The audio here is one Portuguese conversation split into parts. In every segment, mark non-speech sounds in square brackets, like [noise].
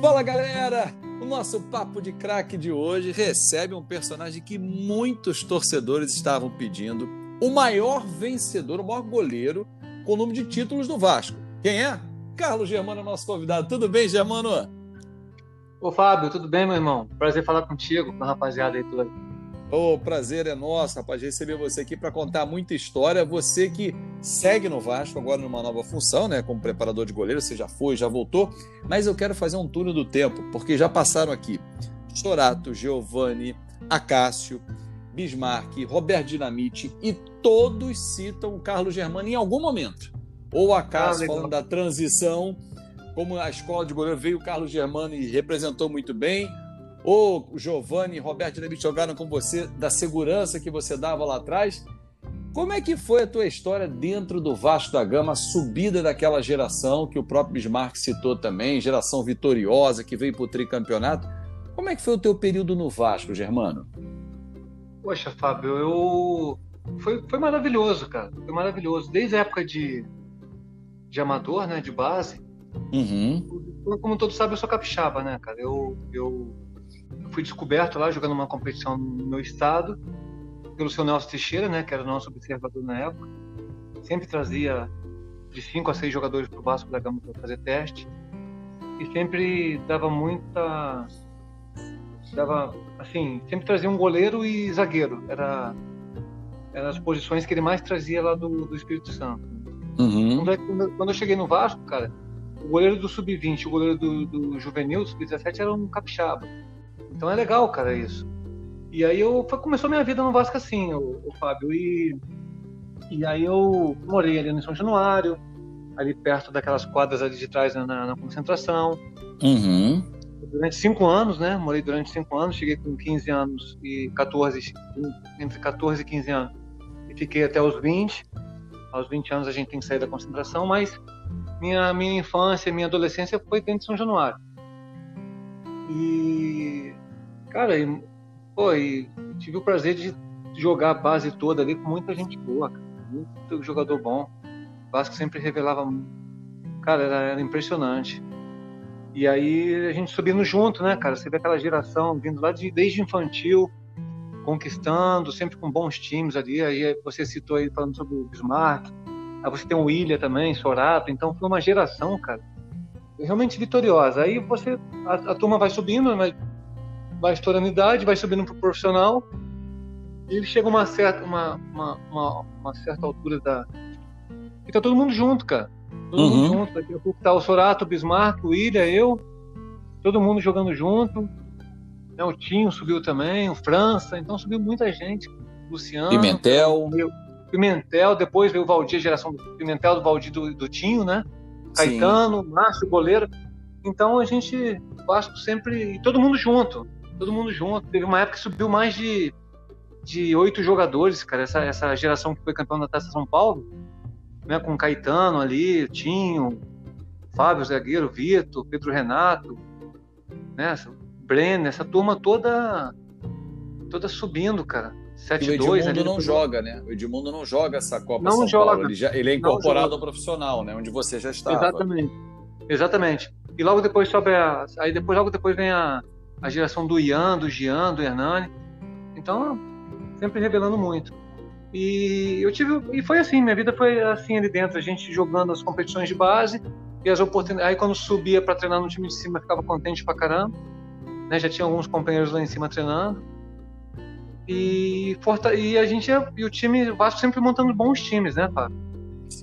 Fala galera! O nosso papo de craque de hoje recebe um personagem que muitos torcedores estavam pedindo, o maior vencedor, o maior goleiro com o número de títulos do Vasco. Quem é? Carlos Germano, nosso convidado. Tudo bem, Germano? Ô Fábio, tudo bem, meu irmão? Prazer falar contigo, com a rapaziada aí toda. O prazer é nosso, rapaz, receber você aqui para contar muita história. Você que segue no Vasco agora numa nova função, né, como preparador de goleiro, você já foi, já voltou, mas eu quero fazer um túnel do tempo, porque já passaram aqui Sorato, Giovanni, Acácio, Bismarck, Roberto Dinamite e todos citam o Carlos Germano em algum momento. Ou Acácio ah, falando da transição, como a escola de goleiro veio o Carlos Germano e representou muito bem, ou Giovanni e Roberto jogaram com você da segurança que você dava lá atrás. Como é que foi a tua história dentro do Vasco da Gama, a subida daquela geração que o próprio Bismarck citou também, geração vitoriosa que veio para o tricampeonato? Como é que foi o teu período no Vasco, Germano? Poxa, Fábio, eu foi, foi maravilhoso, cara. Foi maravilhoso. Desde a época de, de amador, né, de base. Uhum. Como todos sabem, eu sou capixaba, né, cara? Eu, eu fui descoberto lá jogando uma competição no meu estado pelo seu Nelson Teixeira, né, que era o nosso observador na época. Sempre trazia de cinco a seis jogadores para o Vasco da Gama para fazer teste e sempre dava muita dava assim sempre trazia um goleiro e zagueiro era eram as posições que ele mais trazia lá do, do Espírito Santo uhum. quando, quando, eu cheguei no Vasco cara o goleiro do sub-20 o goleiro do, do juvenil do sub-17 era um capixaba então é legal, cara, isso. E aí eu foi, começou minha vida no Vasco assim, o, o Fábio. E, e aí eu morei ali no São Januário, ali perto daquelas quadras ali de trás na, na concentração. Uhum. Durante cinco anos, né? Morei durante cinco anos, cheguei com 15 anos e 14, entre 14 e 15 anos. E fiquei até os 20. Aos 20 anos a gente tem que sair da concentração, mas minha, minha infância, minha adolescência foi dentro de São Januário. E Cara, e, pô, e tive o prazer de jogar a base toda ali com muita gente boa, cara. muito jogador bom. O Vasco sempre revelava. Cara, era, era, impressionante. E aí a gente subindo junto, né, cara? Você vê aquela geração vindo lá de, desde infantil, conquistando, sempre com bons times ali. Aí você citou aí falando sobre o Bismarck. Aí você tem o William também, Sorato. Então foi uma geração, cara, realmente vitoriosa. Aí você, a, a turma vai subindo, mas vai estourando idade, vai subindo pro profissional e chega uma certa, uma, uma, uma, uma certa altura da. Fica todo mundo junto, cara. Todo uhum. mundo junto. Daqui a pouco tá o Sorato, o Bismarck, o William, eu, todo mundo jogando junto. Né, o Tinho subiu também, o França, então subiu muita gente. Luciano. Pimentel. Pimentel, depois veio o Valdir, a geração do Pimentel, do Valdir do, do Tinho, né? Caetano, Márcio, goleiro. Então a gente, Vasco sempre, todo mundo junto todo mundo junto. Teve uma época que subiu mais de de oito jogadores, cara. Essa, essa geração que foi campeão da Taça São Paulo, né? Com Caetano ali, Tinho, Fábio Zagueiro, Vitor, Pedro Renato, né? Brenner, essa turma toda toda subindo, cara. 7 o Edmundo não joga, né? O Edmundo não joga essa Copa não São joga. Paulo. Ele, já, ele é incorporado ao profissional, né? Onde você já estava. Exatamente. Exatamente. E logo depois sobe a. Aí depois, logo depois vem a, a geração do Ian, do Gian, do Hernani. Então, sempre revelando muito. E eu tive e foi assim, minha vida foi assim ali dentro, a gente jogando as competições de base e as oportunidades. Aí quando subia para treinar no time de cima, ficava contente pra caramba. Né? Já tinha alguns companheiros lá em cima treinando. E, e a gente e o time o Vasco sempre montando bons times, né, Fábio?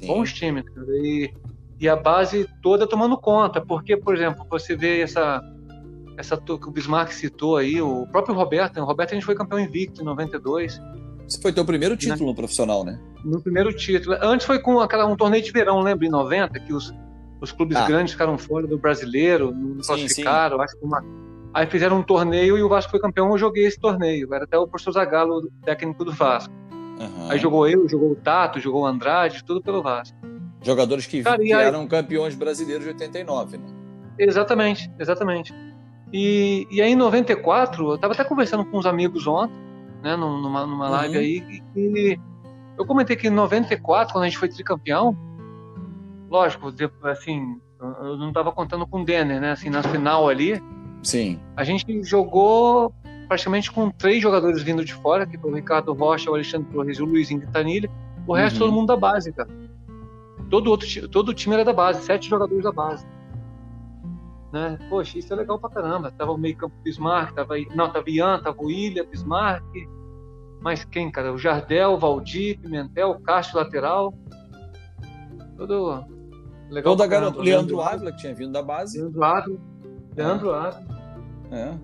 Bons times. E, e a base toda tomando conta, porque, por exemplo, você vê essa essa que o Bismarck citou aí, o próprio Roberto, né? o Roberto a gente foi campeão invicto em 92. Esse foi teu primeiro título no profissional, né? No primeiro título. Antes foi com aquela, um torneio de verão, lembra, em 90, que os, os clubes ah. grandes ficaram fora do brasileiro, não sim, classificaram, sim. acho que uma... Aí fizeram um torneio e o Vasco foi campeão, eu joguei esse torneio. Era até o professor Zagallo, técnico do Vasco. Uhum. Aí jogou eu, jogou o Tato, jogou o Andrade, tudo pelo Vasco. Jogadores que, Cara, que aí... eram campeões brasileiros de 89, né? Exatamente, exatamente. E, e aí em 94, eu estava até conversando com uns amigos ontem, né, numa, numa live uhum. aí, e eu comentei que em 94, quando a gente foi tricampeão, lógico, assim, eu não estava contando com o Denner, né? Assim, na final ali. Sim. A gente jogou praticamente com três jogadores vindo de fora, que foi o Ricardo Rocha, o Alexandre Torres e o Luizinho Quintanilha. O resto, uhum. todo mundo da base, cara. Todo, outro, todo o time era da base, sete jogadores da base. Né? Poxa, isso é legal pra caramba. Tava o meio campo Bismarck, tava, não, tava Ian, tava o William, Bismarck. Mas quem, cara? O Jardel, o Valdir, Pimentel, o Castro lateral. Todo legal. Toda garota. Leandro Ávila, que tinha vindo da base. Leandro Ávila. Leandro Ávila. É.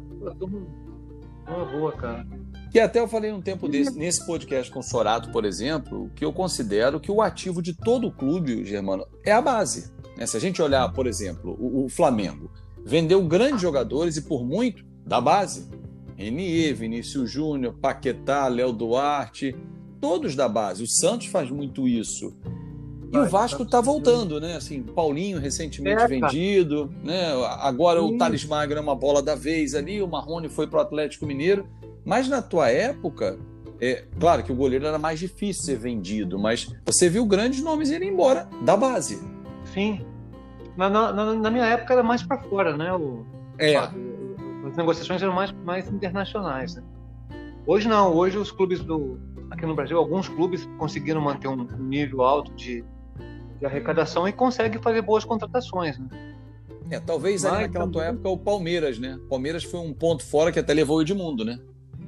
Uma boa, cara. E até eu falei um tempo desse, nesse podcast com o Sorato, por exemplo, que eu considero que o ativo de todo o clube, Germano, é a base. Né? Se a gente olhar, por exemplo, o, o Flamengo vendeu grandes jogadores e por muito da base. Renier, Vinícius Júnior, Paquetá, Léo Duarte, todos da base. O Santos faz muito isso. E o Vasco está voltando, né? Assim, Paulinho recentemente é, vendido, né? Agora Sim. o Thales Magno é uma bola da vez ali, o Marrone foi para o Atlético Mineiro. Mas na tua época, é, claro que o goleiro era mais difícil ser vendido, mas você viu grandes nomes irem embora da base. Sim. Na, na, na minha época era mais para fora, né? O, é. As negociações eram mais, mais internacionais. Né? Hoje não, hoje os clubes do. Aqui no Brasil, alguns clubes conseguiram manter um nível alto de, de arrecadação e conseguem fazer boas contratações. Né? É, talvez ali naquela também... tua época o Palmeiras, né? O Palmeiras foi um ponto fora que até levou o Edmundo, né?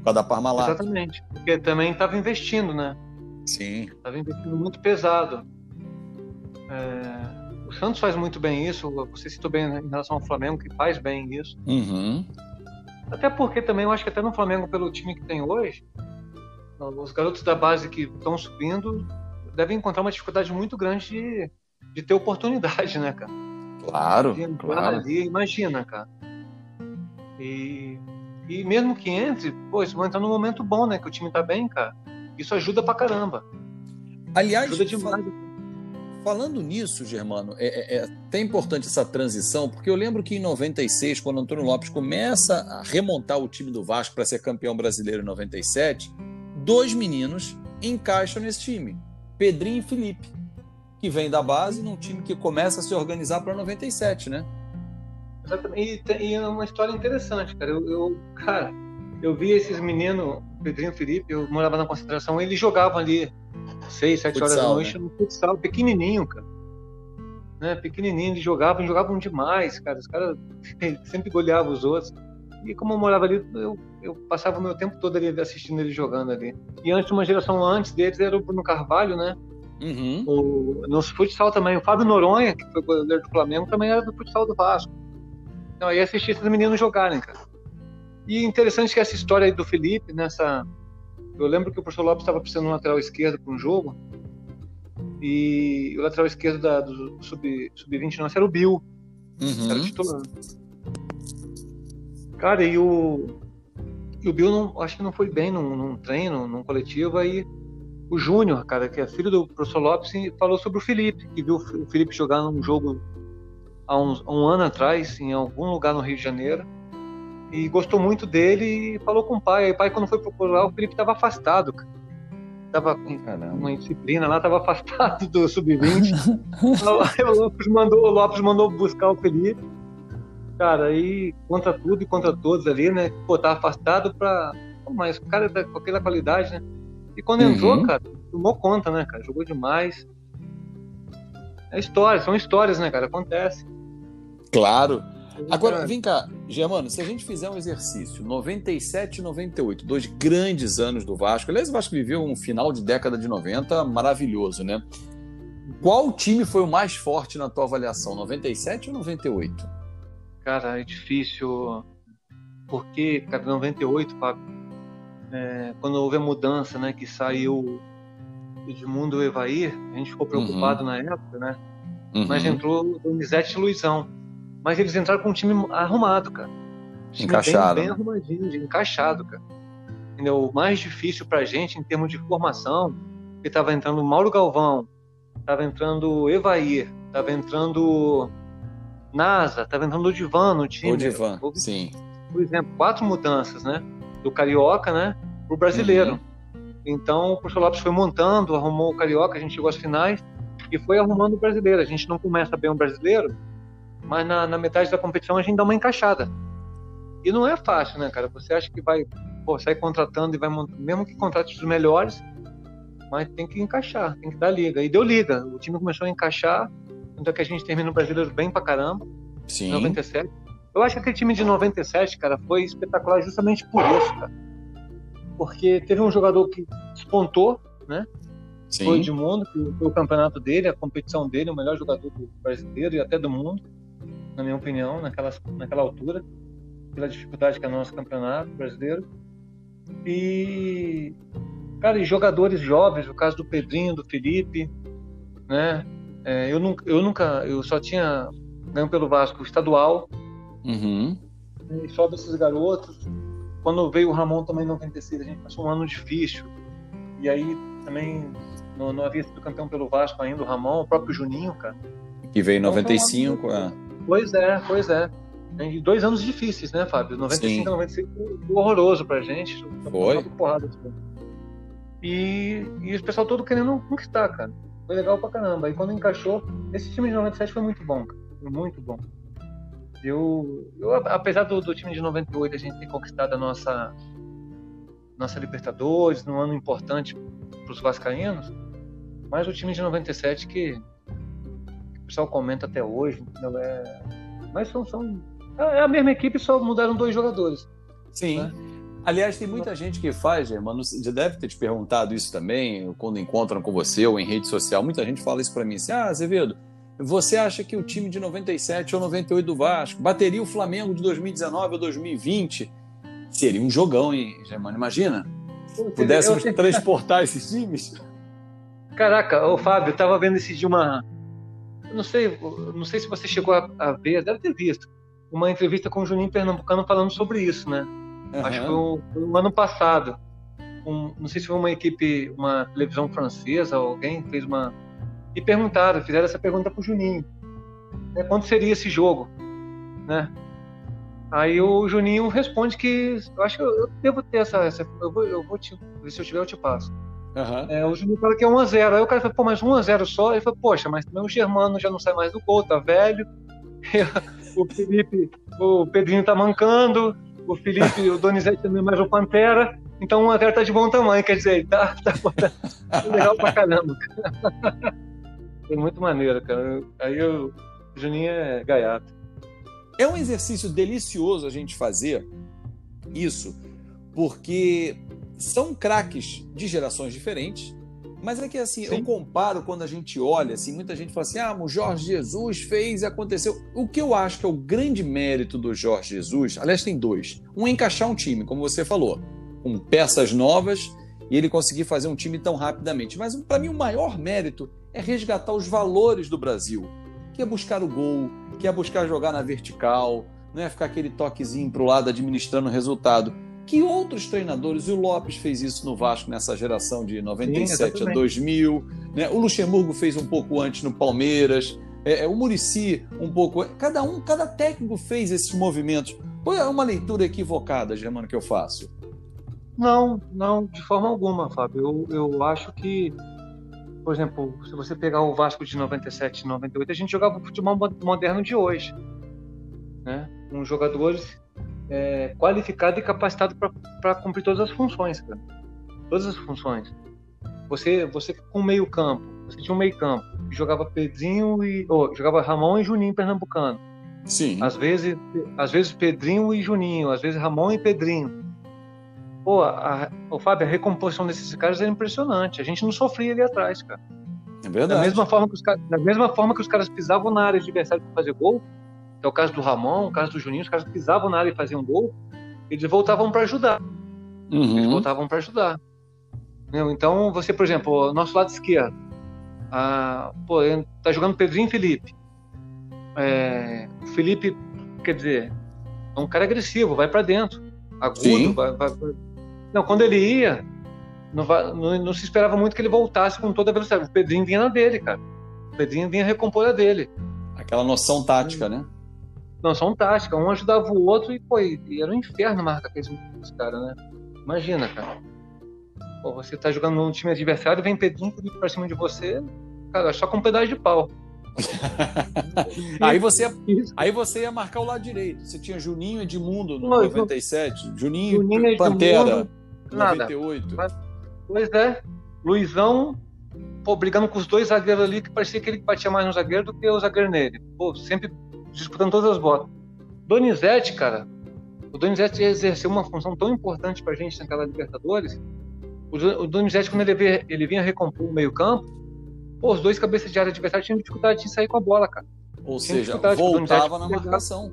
Para dar Parmalat. Exatamente. Porque também estava investindo, né? Sim. Estava investindo muito pesado. É... Santos faz muito bem isso. Você citou bem em relação ao Flamengo, que faz bem isso. Uhum. Até porque também eu acho que até no Flamengo, pelo time que tem hoje, os garotos da base que estão subindo devem encontrar uma dificuldade muito grande de, de ter oportunidade, né, cara? Claro, claro. Ali, imagina, cara. E e mesmo que entre, pô, eles vão entrar num momento bom, né? Que o time tá bem, cara. Isso ajuda pra caramba. Aliás, ajuda demais. Falando nisso, Germano, é, é, é, até importante essa transição, porque eu lembro que em 96, quando Antônio Lopes começa a remontar o time do Vasco para ser campeão brasileiro em 97, dois meninos encaixam nesse time, Pedrinho e Felipe, que vem da base num time que começa a se organizar para 97, né? Exatamente. E, e, é uma história interessante, cara. Eu, eu, cara, eu vi esses meninos, Pedrinho e Felipe, eu morava na concentração, eles jogavam ali seis, sete horas da noite né? no futsal, pequenininho, cara. Né? Pequenininho, eles jogavam, jogavam demais, cara. Os caras [laughs] sempre goleavam os outros. E como eu morava ali, eu, eu passava o meu tempo todo ali assistindo eles jogando ali. E antes, uma geração antes deles era o Bruno Carvalho, né? Uhum. O, no futsal também. O Fábio Noronha, que foi goleiro do Flamengo, também era do futsal do Vasco. Então, aí assisti esses meninos jogarem, cara. E interessante que essa história aí do Felipe, nessa. Eu lembro que o professor Lopes estava precisando de um lateral esquerdo para um jogo. E o lateral esquerdo da, do sub-20 sub nosso era o Bill. Uhum. Era titular. Cara, e o. E o Bill não, acho que não foi bem num, num treino, num coletivo, aí o Júnior, cara, que é filho do professor Lopes, falou sobre o Felipe, que viu o Felipe jogar num jogo há um, um ano atrás, em algum lugar no Rio de Janeiro, e gostou muito dele e falou com o pai. Aí o pai, quando foi procurar, o Felipe estava afastado, Tava com uma disciplina lá, estava afastado do sub-20. [laughs] aí o Lopes mandou, o Lopes mandou buscar o Felipe. Cara, aí contra tudo e contra todos ali, né? Pô, tá afastado pra. Mas o cara tá com aquela qualidade, né? E quando uhum. entrou, cara, tomou conta, né, cara? Jogou demais. É história, são histórias, né, cara? Acontece. Claro. Agora, vem cá, Germano, se a gente fizer um exercício, 97 e 98, dois grandes anos do Vasco. Aliás, o Vasco viveu um final de década de 90 maravilhoso, né? Qual time foi o mais forte na tua avaliação, 97 ou 98? Cara, é difícil, porque, cara, 98, Fábio, é, quando houve a mudança, né, que saiu Edmundo Evair, a gente ficou preocupado uhum. na época, né? Uhum. Mas entrou o Donizete Luizão. Mas eles entraram com um time arrumado, cara. time encaixado. Bem, bem arrumadinho, encaixado, cara. Entendeu? O mais difícil pra gente em termos de formação, que tava entrando Mauro Galvão, tava entrando Evair, tava entrando NASA, tava entrando o Divan no time. O Divan, sim. Por exemplo, quatro mudanças, né? Do Carioca, né? Pro brasileiro. Uhum. Então o professor Lopes foi montando, arrumou o Carioca, a gente chegou às finais e foi arrumando o brasileiro. A gente não começa bem o brasileiro, mas na, na, metade da competição a gente dá uma encaixada. E não é fácil, né, cara? Você acha que vai pô, sair contratando e vai montar, mesmo que contrate os melhores, mas tem que encaixar, tem que dar liga. E deu liga. O time começou a encaixar, é que a gente termina o brasileiro bem pra caramba. Sim. 97. Eu acho que aquele time de 97, cara, foi espetacular justamente por isso, cara. Porque teve um jogador que despontou, né? Sim. Foi de mundo, que foi o campeonato dele, a competição dele, o melhor jogador do brasileiro e até do mundo, na minha opinião, naquela, naquela altura, pela dificuldade que é o nosso campeonato brasileiro. E, cara, e jogadores jovens, o caso do Pedrinho, do Felipe, né? É, eu, nunca, eu nunca, eu só tinha ganho pelo Vasco estadual. Uhum. E só desses garotos. Quando veio o Ramon também em 96, a gente passou um ano difícil. E aí também não, não havia sido campeão pelo Vasco ainda, o Ramon, o próprio Juninho, cara. Que veio em 95. Então, é. Pois é, pois é. E dois anos difíceis, né, Fábio? 95 e 96 foi horroroso pra gente. Foi. Porrada, assim. e, e o pessoal todo querendo conquistar, cara. Foi legal pra caramba. E quando encaixou, esse time de 97 foi muito bom, cara. Foi muito bom. Eu, eu apesar do, do, time de 98 a gente ter conquistado a nossa nossa Libertadores num ano importante para os vascaínos, mas o time de 97 que, que o pessoal comenta até hoje, entendeu? É, mas são, são é a mesma equipe, só mudaram dois jogadores. Sim. Né? Aliás, tem muita gente que faz, Germano, já deve ter te perguntado isso também, quando encontram com você ou em rede social. Muita gente fala isso para mim assim: ah, Azevedo, você acha que o time de 97 ou 98 do Vasco bateria o Flamengo de 2019 ou 2020? Seria um jogão, hein, Germano? Imagina? Pudéssemos transportar esses times? Caraca, o Fábio, eu tava vendo esse de uma. Não sei, não sei se você chegou a, a ver, deve ter visto uma entrevista com o Juninho Pernambucano falando sobre isso, né? Uhum. Acho que foi um, um ano passado. Um, não sei se foi uma equipe, uma televisão francesa, alguém fez uma. E perguntaram, fizeram essa pergunta pro Juninho. Né, quando seria esse jogo? Né? Aí o Juninho responde que. Eu acho que eu, eu devo ter essa. essa eu, vou, eu vou te. Se eu tiver, eu te passo. Uhum. É, o Juninho fala que é 1x0. Aí o cara fala, pô, mas 1x0 só? Ele fala, poxa, mas também o Germano já não sai mais do gol, tá velho. [laughs] o Felipe, o Pedrinho tá mancando, o Felipe, o Donizete também mais o Pantera, então o André tá de bom tamanho, quer dizer, tá, tá, tá legal pra caramba. [laughs] Foi muito maneiro, cara. Aí o Juninho é gaiato. É um exercício delicioso a gente fazer isso, porque são craques de gerações diferentes, mas é que assim, Sim. eu comparo quando a gente olha, assim, muita gente fala assim: ah, o Jorge Jesus fez e aconteceu. O que eu acho que é o grande mérito do Jorge Jesus, aliás, tem dois. Um é encaixar um time, como você falou, com peças novas e ele conseguir fazer um time tão rapidamente. Mas para mim o maior mérito é resgatar os valores do Brasil, que é buscar o gol, que é buscar jogar na vertical, não é ficar aquele toquezinho para o lado administrando o resultado que outros treinadores, e o Lopes fez isso no Vasco nessa geração de 97 Sim, a 2000, né? o Luxemburgo fez um pouco antes no Palmeiras, é, é o Murici um pouco. Cada um, cada técnico fez esses movimentos. Foi uma leitura equivocada, Germano, que eu faço? Não, não, de forma alguma, Fábio. Eu, eu acho que, por exemplo, se você pegar o Vasco de 97 98, a gente jogava o futebol moderno de hoje. Né? Com jogadores é, qualificado e capacitado para cumprir todas as funções, cara. Todas as funções. Você, você com meio campo, você tinha um meio campo jogava Pedrinho e oh, jogava Ramon e Juninho pernambucano. Sim. Às vezes, às vezes Pedrinho e Juninho, às vezes Ramon e Pedrinho. Pô, a, o Fábio, a recomposição desses caras era impressionante. A gente não sofria ali atrás, cara. É verdade. Da mesma forma que os, da mesma forma que os caras pisavam na área adversária para fazer gol, é o caso do Ramon, o caso do Juninho, os caras pisavam na área e faziam gol, eles voltavam para ajudar. Uhum. Eles voltavam para ajudar. Então, você, por exemplo, nosso lado esquerdo, a, pô, tá jogando Pedrinho e Felipe. É, o Felipe, quer dizer, é um cara agressivo, vai para dentro, agudo, vai, vai, vai, Não, quando ele ia, não, não, não, se esperava muito que ele voltasse com toda a velocidade. O Pedrinho vinha na dele, cara. O Pedrinho vinha recompor a dele. Aquela noção tática, né? Noção tática. Um ajudava o outro e, pô, e era um inferno marcar aqueles caras, né? Imagina, cara. Pô, você tá jogando num time adversário, vem Pedrinho pra cima de você, cara, só com um pedaço de pau. [laughs] aí, você, aí você ia marcar o lado direito. Você tinha Juninho Edmundo no Não, 97, Juninho, Juninho Pantera, nada. 98. Pois é, Luizão pô, brigando com os dois zagueiros ali, que parecia que ele batia mais no zagueiro do que o zagueiro nele. Pô, sempre disputando todas as bolas. Donizete, cara, o Donizete exerceu uma função tão importante pra gente naquela Libertadores. O Donizete, quando ele, vinha, ele vinha recompor o meio-campo, os dois cabeças de área adversária tinham dificuldade de sair com a bola, cara. Ou Tinha seja, voltava na marcação.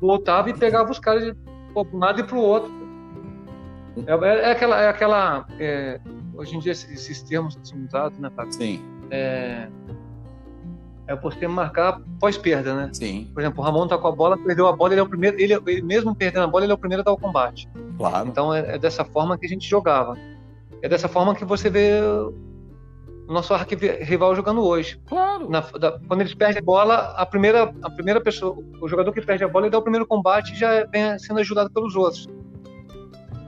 Voltava e pegava os caras de um lado e pro outro. É, é, é aquela. É aquela é, hoje em dia, esses termos que são usados, né, Fábio? Sim. É, é você marcar pós-perda, né? Sim. Por exemplo, o Ramon tá com a bola, perdeu a bola, ele é o primeiro, ele, ele mesmo perdendo a bola, ele é o primeiro a dar o combate. Claro. Então é, é dessa forma que a gente jogava. É dessa forma que você vê o nosso rival jogando hoje. Claro. Na, da, quando eles perdem a bola, a primeira, a primeira pessoa, o jogador que perde a bola, ele dá o primeiro combate e já vem sendo ajudado pelos outros.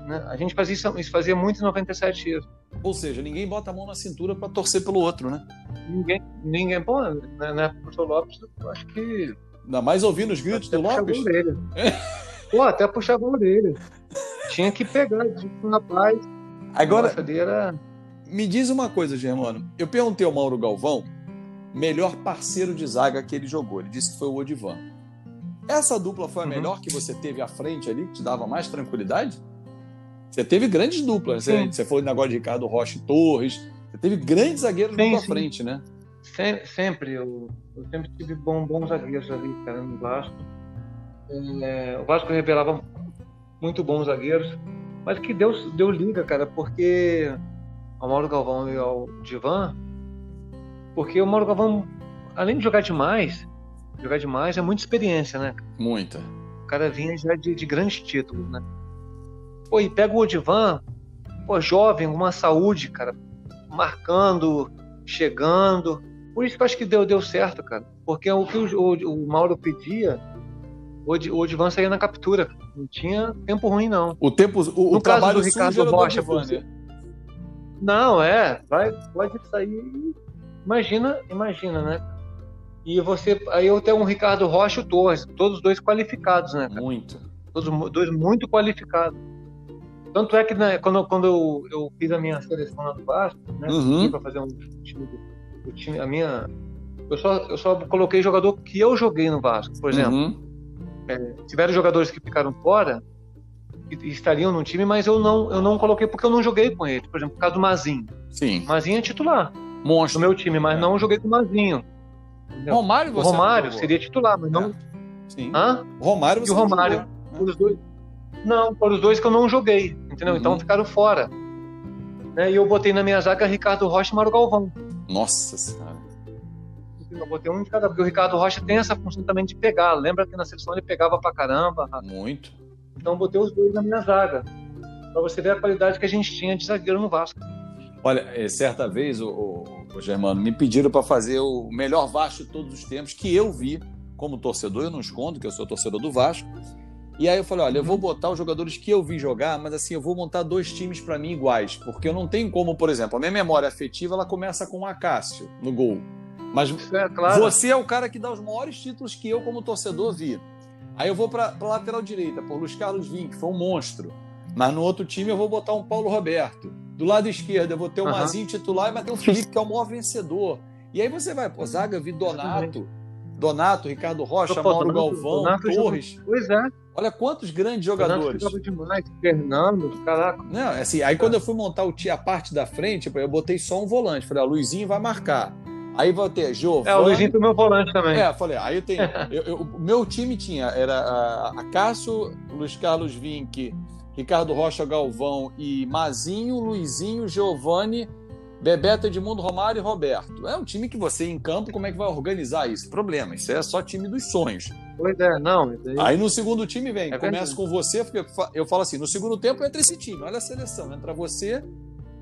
Né? A gente fazia isso, isso fazia muito em 97 isso. Ou seja, ninguém bota a mão na cintura para torcer pelo outro, né? Ninguém, ninguém pô, né, né, professor Lopes, eu acho que. Ainda mais ouvindo os gritos do Lopes. [laughs] pô, até puxava a orelha. Tinha que pegar, de um rapaz. Agora. Era me diz uma coisa, Germano. Eu perguntei ao Mauro Galvão, melhor parceiro de zaga que ele jogou. Ele disse que foi o Odivan. Essa dupla foi a uhum. melhor que você teve à frente ali, que te dava mais tranquilidade? Você teve grandes duplas, né? Você foi no negócio de Ricardo Rocha e Torres. Você teve grandes zagueiros sim, na sim. frente, né? sempre. Eu, eu, sempre tive bom, bons zagueiros ali, cara, no Vasco. É, o Vasco revelava muito bons zagueiros. Mas que deu, deu liga, cara, porque ao Mauro Galvão e ao Divan, porque o Mauro Galvão, além de jogar demais, jogar demais é muita experiência, né? Muita. O cara vinha já de, de grandes títulos, né? Pô, e pega o Odivan, pô, jovem, uma saúde, cara, marcando, chegando. Por isso que eu acho que deu, deu certo, cara. Porque o que o, o, o Mauro pedia, o, o Odivan saía na captura. Não tinha tempo ruim, não. O tempo, o, no o trabalho do Ricardo Rocha, Odivan, né? Não, é, vai, pode sair. Imagina, imagina, né? E você, aí eu tenho um Ricardo Rocha e o Torres, todos dois qualificados, né? Cara? Muito. Todos dois muito qualificados. Tanto é que né, quando, quando eu, eu, fiz a minha seleção lá do Vasco, né? Uhum. Para fazer um time, o time, a minha, eu só, eu só coloquei jogador que eu joguei no Vasco, por exemplo. Uhum. É, tiveram jogadores que ficaram fora, estariam no time, mas eu não, eu não coloquei porque eu não joguei com ele. Por exemplo, o caso do Mazinho. Sim. Mazinho é titular. Monstro. No meu time, mas é. não joguei com o Mazinho. Entendeu? Romário você O Romário seria titular, mas não. É. Sim. Hã? Romário você E o Romário. Não os dois. Não, foram os dois que eu não joguei, entendeu? Uhum. Então ficaram fora. Né? E eu botei na minha zaga Ricardo Rocha e Mário Galvão. Nossa Senhora. Eu botei um de cada, porque o Ricardo Rocha tem essa função também de pegar. Lembra que na seleção ele pegava pra caramba? Muito. Então botei os dois na minha zaga. Para você ver a qualidade que a gente tinha de zagueiro no Vasco. Olha, é, certa vez, o, o, o Germano, me pediram para fazer o melhor Vasco de todos os tempos, que eu vi como torcedor, eu não escondo que eu sou torcedor do Vasco. E aí eu falei, olha, eu vou botar os jogadores que eu vi jogar, mas assim, eu vou montar dois times para mim iguais, porque eu não tenho como, por exemplo, a minha memória afetiva, ela começa com o Acácio no gol. Mas é, claro. você é o cara que dá os maiores títulos que eu como torcedor vi. Aí eu vou para a lateral direita, por Luiz Carlos Vim, que foi um monstro. Mas no outro time eu vou botar um Paulo Roberto. Do lado esquerdo eu vou ter o uhum. Mazinho titular e vai ter o Felipe, que é o maior vencedor. E aí você vai, pô, Zaga, vi Donato, Donato, Ricardo Rocha, Mauro Donato, Galvão, Donato Torres. Pois é. Olha quantos grandes jogadores. Donato demais, Fernando, caraca. Não, assim, aí quando eu fui montar o, a parte da frente, eu botei só um volante. Falei, ó, Luizinho vai marcar. Aí vai ter Giovanni. É, o Luizinho foi meu volante também. É, falei, aí eu tenho. [laughs] O meu time tinha, era a, a Cássio, Luiz Carlos Vinck, Ricardo Rocha Galvão e Mazinho, Luizinho, Giovanni, Bebeto, Edmundo Romário e Roberto. É um time que você em campo, como é que vai organizar isso? Problema, isso é só time dos sonhos. Pois é, não. Aí... aí no segundo time vem, é começa com você, porque eu falo assim: no segundo tempo entra esse time, olha a seleção, entra você,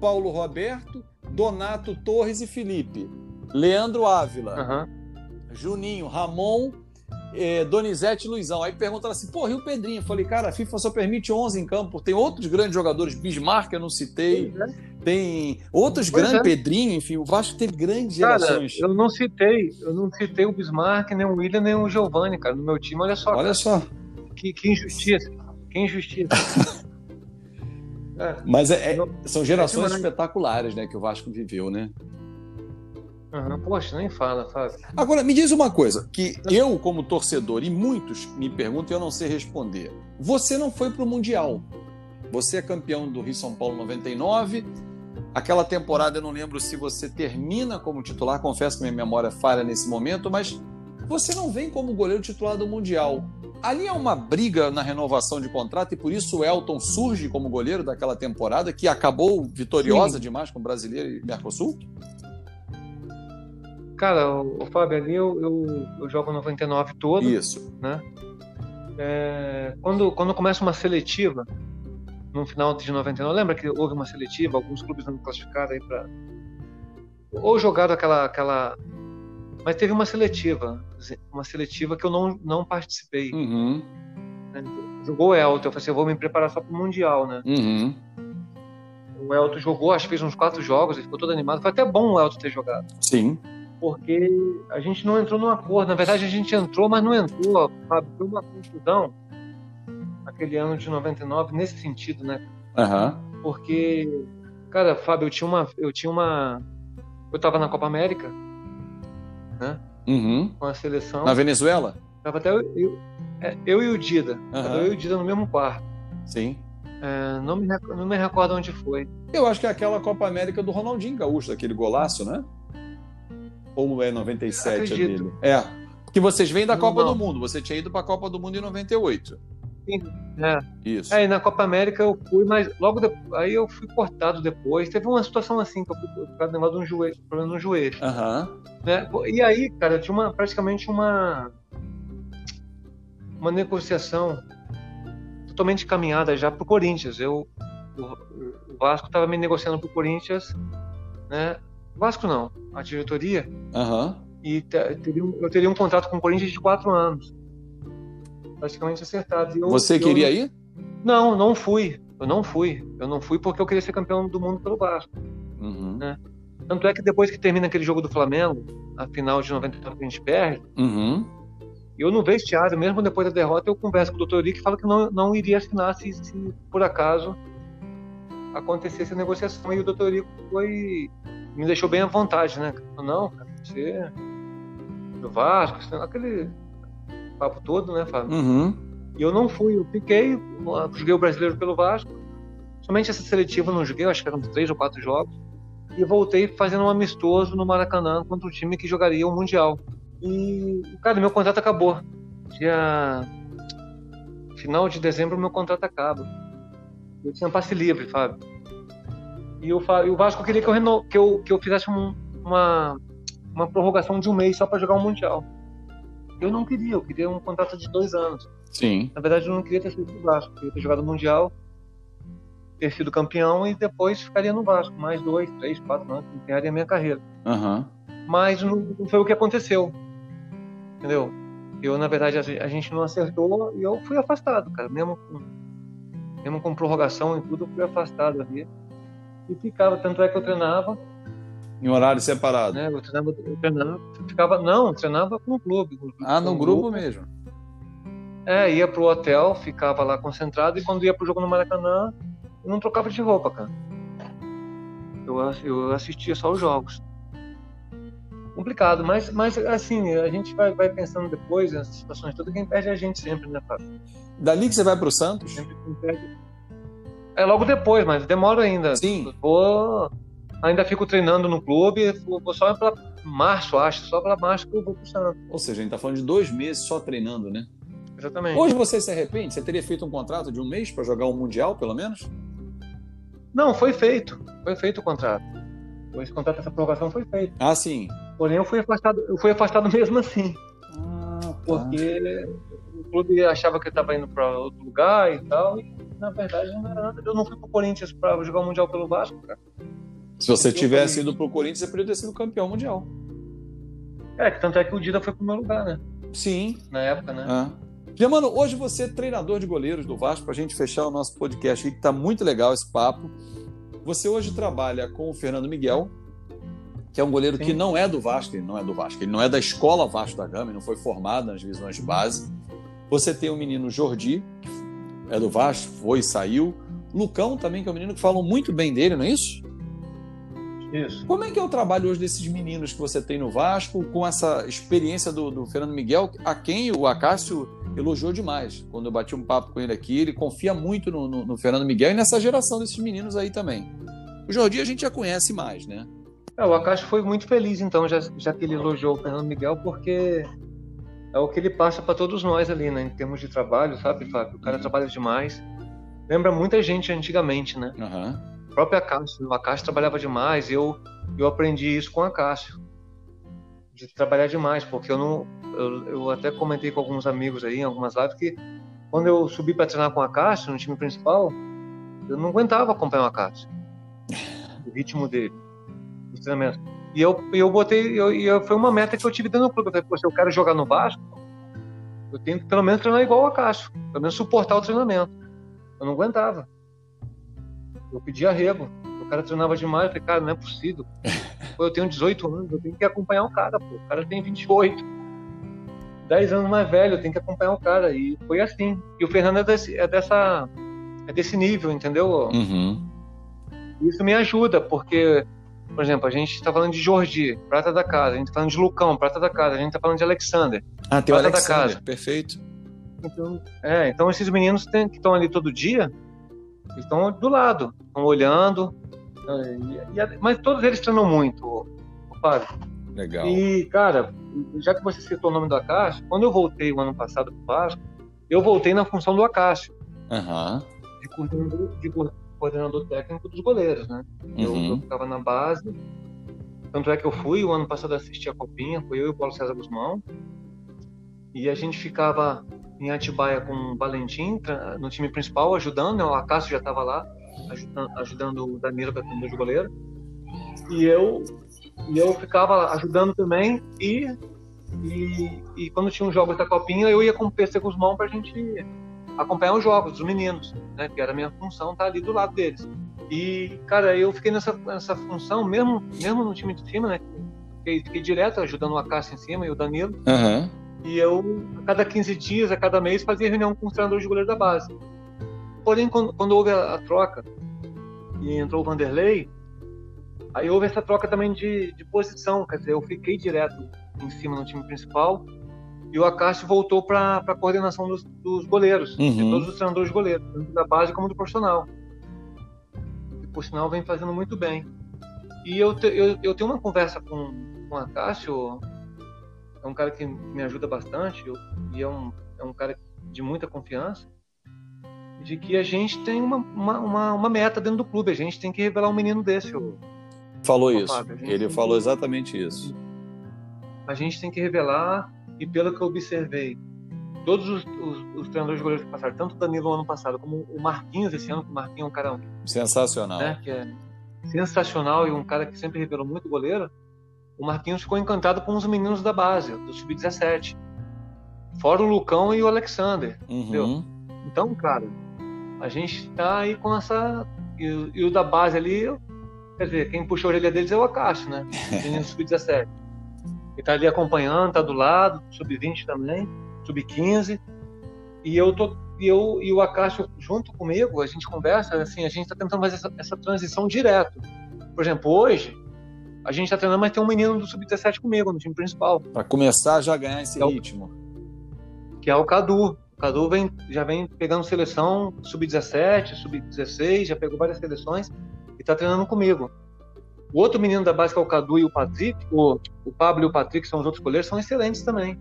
Paulo Roberto, Donato Torres e Felipe. Leandro Ávila, uhum. Juninho, Ramon, eh, Donizete e Luizão. Aí perguntaram assim, porra, e o Pedrinho? Eu falei, cara, a FIFA só permite 11 em campo. Tem outros grandes jogadores, Bismarck eu não citei, tem outros Pois grandes, é. Pedrinho, enfim, o Vasco teve grandes Cara, gerações. eu não citei, eu não citei o Bismarck, nem o William, nem o Giovanni, cara. No meu time, olha só, Olha só. que, que injustiça. Que injustiça. É, [laughs] Mas é- é- são gerações espetaculares, né, que o Vasco viveu, né? Aham, poxa, nem fala, Fábio. Agora, me diz uma coisa, que eu, como torcedor, e muitos me perguntam e eu não sei responder. Você não foi para o Mundial. Você é campeão do Rio São Paulo 99. Aquela temporada, eu não lembro se você termina como titular, confesso que minha memória falha nesse momento, mas você não vem como goleiro titular do Mundial. Ali é uma briga na renovação de contrato e por isso o Elton surge como goleiro daquela temporada, que acabou vitoriosa Sim. demais com o Brasileiro e Mercosul? Cara, o, o Fábio, ali eu, eu, eu jogo 99 todo. Isso. É, quando, quando começa uma seletiva, no final de 99, lembra que houve uma seletiva, alguns clubes não classificaram aí para ou jogaram aquela aquela mas teve uma seletiva, uma seletiva que eu não, não participei. Uhum. né? Jogou o Elton, eu falei assim, eu vou me preparar só para o Mundial, né? Uhum. O Elton jogou, acho que fez uns quatro jogos, ele ficou todo animado. Foi até bom o Elton ter jogado, Sim. Porque a gente não entrou num acordo. Na verdade, a gente entrou, mas não entrou. Sabe? Foi uma confusão aquele ano de 99 nesse sentido, né? Aham. Porque, cara, Fábio, eu tinha uma. Eu tinha uma. Eu tava na Copa América Uhum. com a seleção. Na Venezuela? Tava até eu, eu, é, eu e o Dida. Aham. eu e o Dida no mesmo quarto. Sim. É, não, me, não me recordo onde foi. Eu acho que é aquela Copa América do Ronaldinho Gaúcho, daquele golaço, né? Ou é 97 a Acredito. dele? É. Porque vocês vêm da Não, Copa não. do Mundo. Você tinha ido para a Copa do Mundo em 98. É. Isso. Aí na Copa América eu fui, mas logo depois, aí eu fui cortado depois. Teve uma situação assim que eu fui cortado negócio de um joelho, problema no joelho. Aham. né? E aí, cara, tinha uma, praticamente uma uma negociação totalmente caminhada já pro Corinthians. Eu o, o Vasco estava me negociando pro Corinthians, né? Vasco não, a diretoria Aham. e te- teria eu teria um contrato com o Corinthians de quatro anos, praticamente acertado. Eu- Você eu- queria ir? Não, não fui. Eu não fui. Eu não fui porque eu queria ser campeão do mundo pelo Vasco. Uhum. Tanto é que depois que termina aquele jogo do Flamengo, a final de 99 que a gente perde, Uhum. eu no vestiário, mesmo depois da derrota, eu converso com o Dr. Rick e falo que não, não iria assinar se, se por acaso acontecesse a negociação. E o Dr. Rick foi. Me deixou bem à vontade, né? Não, cara, você. é Do Vasco, aquele papo todo, né, Fábio? Uhum. E eu não fui, eu fiquei, joguei o brasileiro pelo Vasco. Somente essa seletiva eu não joguei, acho que eram três ou quatro jogos. E voltei fazendo um amistoso no Maracanã contra o time que jogaria o Mundial. E, cara, meu contrato acabou. Dia. Final de dezembro, meu contrato acaba. Eu tinha passe livre, Fábio. E o, Fá- e o Vasco queria que eu, reno... que eu, que eu fizesse um- uma, uma prorrogação de um mês só para jogar o Mundial. Eu não queria, eu queria um contrato de dois anos. Sim. Na verdade, eu não queria ter sido do Vasco. Eu queria ter jogado o Mundial, ter sido campeão e depois ficaria no Vasco. Mais dois, três, quatro anos, encerraria a minha carreira. Aham. Mas não, não foi o que aconteceu. Entendeu? Eu, na verdade, a, a gente não acertou e eu fui afastado, cara. Mesmo com, mesmo com prorrogação e tudo, eu fui afastado ali. E ficava, tanto é que eu treinava, Em horário separado. né? Eu treinava, eu treinava, ficava, não, eu treinava com o clube. Ah, no com o grupo mesmo. É, ia pro hotel, ficava lá concentrado e quando ia pro jogo no Maracanã, eu não trocava de roupa, cara. Eu, eu assistia só os jogos. Complicado, mas, mas assim, a gente vai, vai pensando depois nessas situações todas, quem perde é a gente sempre, né, Fábio? Dali que você vai pro Santos? Sempre quem perde. É logo depois, mas demora ainda. Sim. Vou. Ainda fico treinando no clube, vou só pra março, acho, só pra março que eu vou pro Santos. Ou seja, a gente tá falando de dois meses só treinando, né? Exatamente. Hoje você se arrepende? Você teria feito um contrato de um mês para jogar um Mundial, pelo menos? Não, foi feito. Foi feito o contrato. Esse contrato, essa prorrogação foi feita. Ah, sim. Porém, eu fui afastado, eu fui afastado mesmo assim, Ah, tá. porque o clube achava que eu estava indo para outro lugar e tal, e na verdade não era nada. Eu não fui pro Corinthians para jogar o Mundial pelo Vasco, cara. Se você tivesse fui- ido pro Corinthians, você poderia ter sido campeão mundial. É, que tanto é que o Dida foi pro meu lugar, né? Sim. Na época, né? Ah. Germano, hoje você é treinador de goleiros do Vasco, pra gente fechar o nosso podcast aqui, que tá muito legal esse papo. Você hoje trabalha com o Fernando Miguel, que é um goleiro Sim. que não é do Vasco, ele não é do Vasco, ele não é da escola Vasco da Gama, ele não foi formado nas divisões de base. Você tem o menino Jordi, que é do Vasco, foi e saiu. Lucão também, que é um menino que falam muito bem dele, não é isso? Isso. Como é que é o trabalho hoje desses meninos que você tem no Vasco, com essa experiência do, do Fernando Miguel, a quem o Acácio elogiou demais. Quando eu bati um papo com ele aqui, ele confia muito no, no, no Fernando Miguel e nessa geração desses meninos aí também. O Jordi a gente já conhece mais, né? É, o Acácio foi muito feliz, então, já, já que ele elogiou o Fernando Miguel, porque é o que ele passa para todos nós ali, né? Em termos de trabalho, sabe, Fábio? O cara uhum. trabalha demais. Lembra muita gente antigamente, né? Uhum própria Acácio. O Acácio trabalhava demais. Eu, eu aprendi isso com a Acácio. De trabalhar demais, porque eu não. Eu, eu até comentei com alguns amigos aí, em algumas lives, que quando eu subi para treinar com a Acácio, no time principal, eu não aguentava acompanhar o Acácio. O ritmo dele, os treinamentos. E eu, eu botei. Eu, eu, foi uma meta que eu tive dentro do clube. Eu falei, se eu quero jogar no Vasco, eu tenho que pelo menos treinar igual o Acácio. Pelo menos suportar o treinamento. Eu não aguentava. Eu pedi arrego. O cara treinava demais. Eu falei, cara, não é possível. [laughs] Pô, eu tenho 18 anos, eu tenho que acompanhar o cara, pô. O cara tem 28. 10 anos mais velho, eu tenho que acompanhar o cara. E foi assim. E o Fernando é desse, é dessa, é desse nível, entendeu? Uhum. Isso me ajuda, porque, por exemplo, a gente está falando de Jordi, prata da casa. A gente está falando de Lucão, prata da casa. A gente está falando de Alexander. Ah, tem o Alexander, da casa. perfeito. Então, é, então esses meninos tem, que estão ali todo dia, estão do lado, estão olhando. E, e, mas todos eles treinam muito, Fábio. Legal. E, cara, já que você citou o nome do Acácio, quando eu voltei o ano passado para o Vasco, eu voltei na função do Acácio. Uhum. De, coordenador, de coordenador técnico dos goleiros, né? Uhum. Eu, eu ficava na base. Tanto é que eu fui, o ano passado assisti a Copinha, foi eu e o Paulo César Guzmão. E a gente ficava em Atibaia com o Valentim no time principal, ajudando, né? o Acácio já estava lá, ajudando, ajudando o Danilo para atender de goleiro. E eu, e eu ficava ajudando também e, e, e quando tinha os jogos da Copinha, eu ia com o PC Guzmão para a gente acompanhar os jogos dos meninos, né? Que era a minha função estar tá ali do lado deles. E, cara, eu fiquei nessa, nessa função, mesmo, mesmo no time de cima, né? Fiquei, fiquei direto ajudando o Acácio em cima e o Danilo. Uhum. E eu, a cada 15 dias, a cada mês, fazia reunião com os treinadores de goleiro da base. Porém, quando, quando houve a, a, troca e entrou o Vanderlei, aí houve essa troca também de, de posição. Quer dizer, eu fiquei direto em cima no time principal e o Acácio voltou para a coordenação dos, dos goleiros, uhum. de todos os treinadores de goleiro, tanto da base como do profissional. E, por sinal, vem fazendo muito bem. E eu, te, eu, eu tenho uma conversa com, com o Acácio é um cara que me ajuda bastante eu, e é um, é um cara de muita confiança de que a gente tem uma, uma, uma, uma meta dentro do clube, a gente tem que revelar um menino desse. Falou isso, ele falou que, exatamente isso. A gente tem que revelar, e pelo que eu observei, todos os, os, os treinadores de goleiros que passaram, tanto o Danilo ano passado, como o Marquinhos esse ano, que o Marquinhos é um cara sensacional. Né, que é sensacional e um cara que sempre revelou muito goleiro, o Marquinhos ficou encantado com os meninos da base, do Sub-17. Fora o Lucão e o Alexander. Uhum. Entendeu? Então, cara, a gente tá aí com essa. E, e, o da base ali, quer dizer, quem puxa a orelha deles é o Acácio, né? [laughs] Menino Sub-17. Ele tá ali acompanhando, tá do lado, Sub-20 também, Sub-15. E eu tô. E, eu, e o Acácio junto comigo, a gente conversa, assim, a gente tá tentando fazer essa, essa transição direto. Por exemplo, hoje, a gente tá treinando, mas tem um menino do Sub-17 comigo, no time principal. Para começar já a ganhar esse que ritmo. É o, que é o Cadu. O Cadu vem, já vem pegando seleção Sub-17, Sub-16, já pegou várias seleções e tá treinando comigo. O outro menino da base, que é o Cadu e o Patrick, o, o Pablo e o Patrick, que são os outros goleiros, são excelentes também.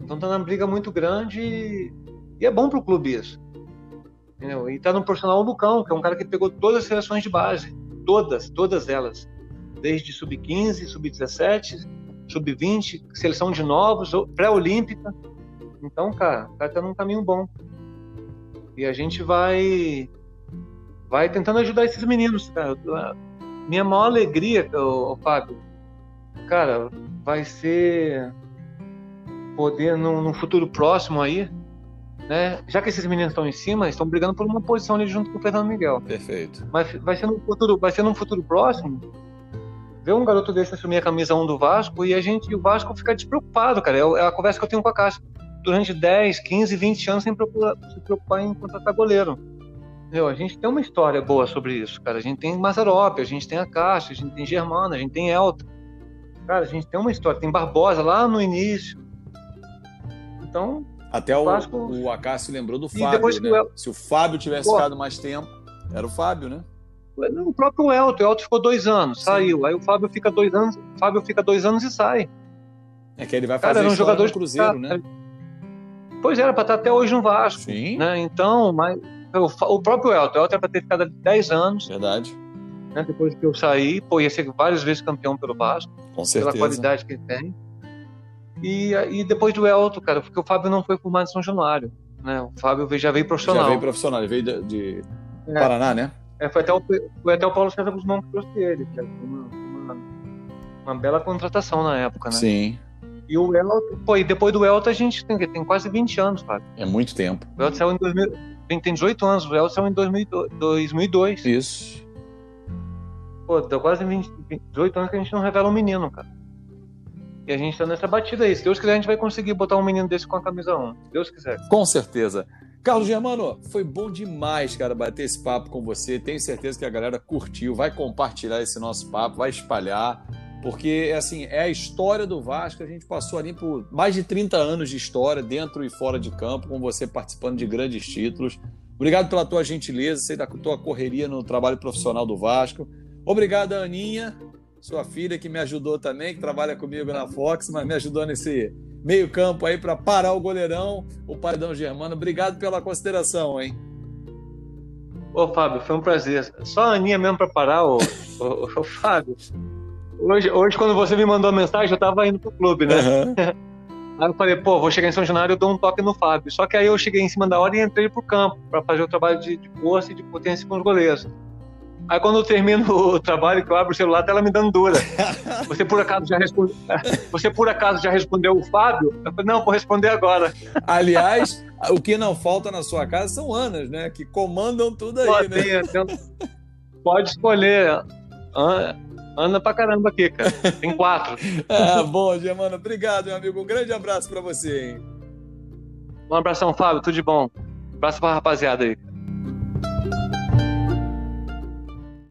Então tá numa briga muito grande e, e é bom pro clube isso. Entendeu? E tá no profissional o Lucão, que é um cara que pegou todas as seleções de base. Todas, todas elas desde sub-15, sub-17, sub-20, seleção de novos, pré-olímpica. Então, cara, o cara tá num caminho bom. E a gente vai vai tentando ajudar esses meninos, cara. Minha maior alegria, o Fábio, cara, vai ser poder no, no futuro próximo aí né? Já que esses meninos estão em cima, estão brigando por uma posição ali junto com o Fernando Miguel. Perfeito. Mas vai ser no futuro, vai ser num futuro próximo. Ver um garoto desse assumir a camisa 1 do Vasco e a gente, e o Vasco ficar despreocupado, cara. É, é a conversa que eu tenho com a Caixa. Durante 10, 15, 20 anos sem preocupar, se preocupar em contratar goleiro. Meu, a gente tem uma história boa sobre isso, cara. A gente tem Mazarop, a gente tem a Caixa, a gente tem Germana, a gente tem Elton. Cara, a gente tem uma história. Tem Barbosa lá no início. Então, até o, Vasco... o Acácio lembrou do Fábio, né? Se o Fábio tivesse Pô. ficado mais tempo, era o Fábio, né? o próprio Elton, o Elton ficou dois anos, Sim. saiu. Aí o Fábio fica dois anos, o Fábio fica dois anos e sai. É que ele vai fazer Cara, um jogador no Cruzeiro, né? Pois era, para estar até hoje no Vasco. Sim. Né? Então, mas o, o próprio Elton, o Elton era para ter ficado 10 anos. Verdade. Né? Depois que eu saí, pô, ia ser várias vezes campeão pelo Vasco. Com certeza. Pela qualidade que ele tem. E, e depois do Elton, cara, porque o Fábio não foi formado em São Januário. Né? O Fábio já veio profissional. Já veio profissional, ele veio de, de é. Paraná, né? É, foi, até o, foi até o Paulo César Guzmão que trouxe ele, que uma, uma, uma, bela contratação na época, né? Sim. E o Elton, pô, e depois do Elton a gente tem, tem quase 20 anos, Fábio. É muito tempo. O Elton saiu em 2000, tem 18 anos, o Elton saiu em 2002. Isso. Pô, deu quase 20, 18 anos que a gente não revela um menino, cara. E a gente tá nessa batida aí. Se Deus quiser, a gente vai conseguir botar um menino desse com a camisa 1. Se Deus quiser. Com certeza. Carlos Germano, foi bom demais, cara, bater esse papo com você. Tenho certeza que a galera curtiu, vai compartilhar esse nosso papo, vai espalhar, porque assim, é a história do Vasco. A gente passou ali por mais de 30 anos de história, dentro e fora de campo, com você participando de grandes títulos. Obrigado pela tua gentileza, sei da tua correria no trabalho profissional do Vasco. Obrigado, Aninha sua filha que me ajudou também, que trabalha comigo na Fox, mas me ajudou nesse meio campo aí para parar o goleirão, o Paredão Germano. Obrigado pela consideração, hein? Ô, Fábio, foi um prazer. Só a Aninha mesmo para parar, ô, ô, ô, Fábio. Hoje, hoje, quando você me mandou a mensagem, eu tava indo pro clube, né? Uhum. [laughs] Aí eu falei, pô, vou chegar em São Januário, eu dou um toque no Fábio. Só que aí eu cheguei em cima da hora e entrei pro campo para fazer o trabalho de, de força e de potência com os goleiros. Aí quando eu termino [laughs] o trabalho, que eu abro o celular, tá ela me dando dura. [laughs] Você por acaso já respondeu, você por acaso já respondeu o Fábio? Eu falei, não, vou responder agora. Aliás, o que não falta na sua casa são Anas, né? Que comandam tudo aí, Pô, né? Tem, pode escolher. Ana, Anda pra caramba aqui, cara. Tem quatro. [laughs] É, ah, bom, Germano. Obrigado, meu amigo. Um grande abraço pra você, hein? Um abração, Fábio. Tudo de bom. Um abraço pra rapaziada aí.